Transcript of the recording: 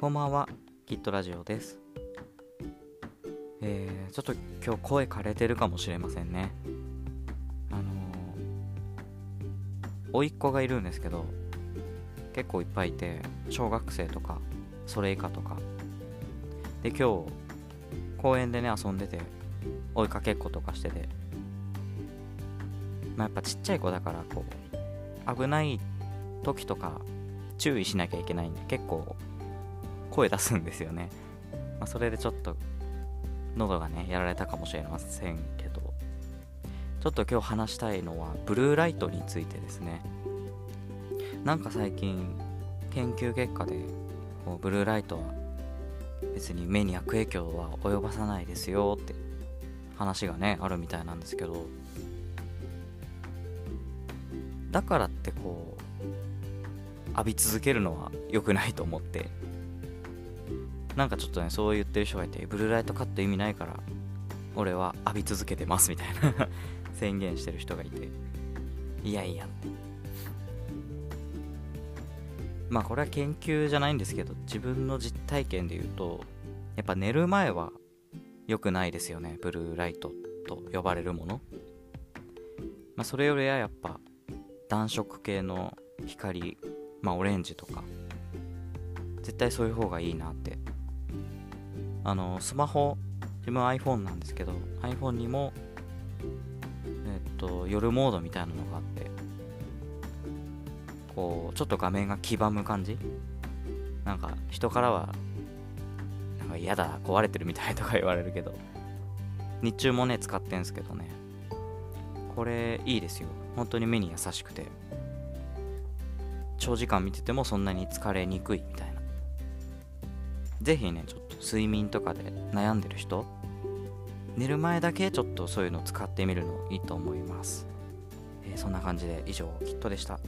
こんばんは、キットラジオです。えー、ちょっと今日声枯れてるかもしれませんね。あのー、甥っ子がいるんですけど、結構いっぱいいて、小学生とか、それ以下とか。で、今日、公園でね、遊んでて、追いかけっことかしてて、まあ、やっぱちっちゃい子だから、こう、危ない時とか、注意しなきゃいけないんで結構声出すんですよね、まあ、それでちょっと喉がねやられたかもしれませんけど。ちょっと今日話したいのはブルーライトについてですね。なんか最近研究結果でこうブルーライトは別に目に悪影響は及ばさないですよって話がねあるみたいなんですけど。だからってこう浴び続けるのは良くないと思って。なんかちょっとねそう言ってる人がいてブルーライトカット意味ないから俺は浴び続けてますみたいな 宣言してる人がいて。いやいや。まあこれは研究じゃないんですけど自分の実体験で言うとやっぱ寝る前は良くないですよねブルーライトと呼ばれるもの。まあそれよりはやっぱ暖色系の光まあオレンジとか絶対そういう方がいいなって。あのスマホ自分 iPhone なんですけど iPhone にもえっと夜モードみたいなのがあってこうちょっと画面が黄ばむ感じ？なんか人からはなんか嫌だ壊れてるみたいとか言われるけど日中もね使ってんすけどね。これいいですよ。本当に目に優しくて。長時間見ててもそんなに疲れにくいみたいな。是非ねちょっと睡眠とかで悩んでる人寝る前だけちょっとそういうの使ってみるのいいと思います、えー、そんな感じで以上キットでした。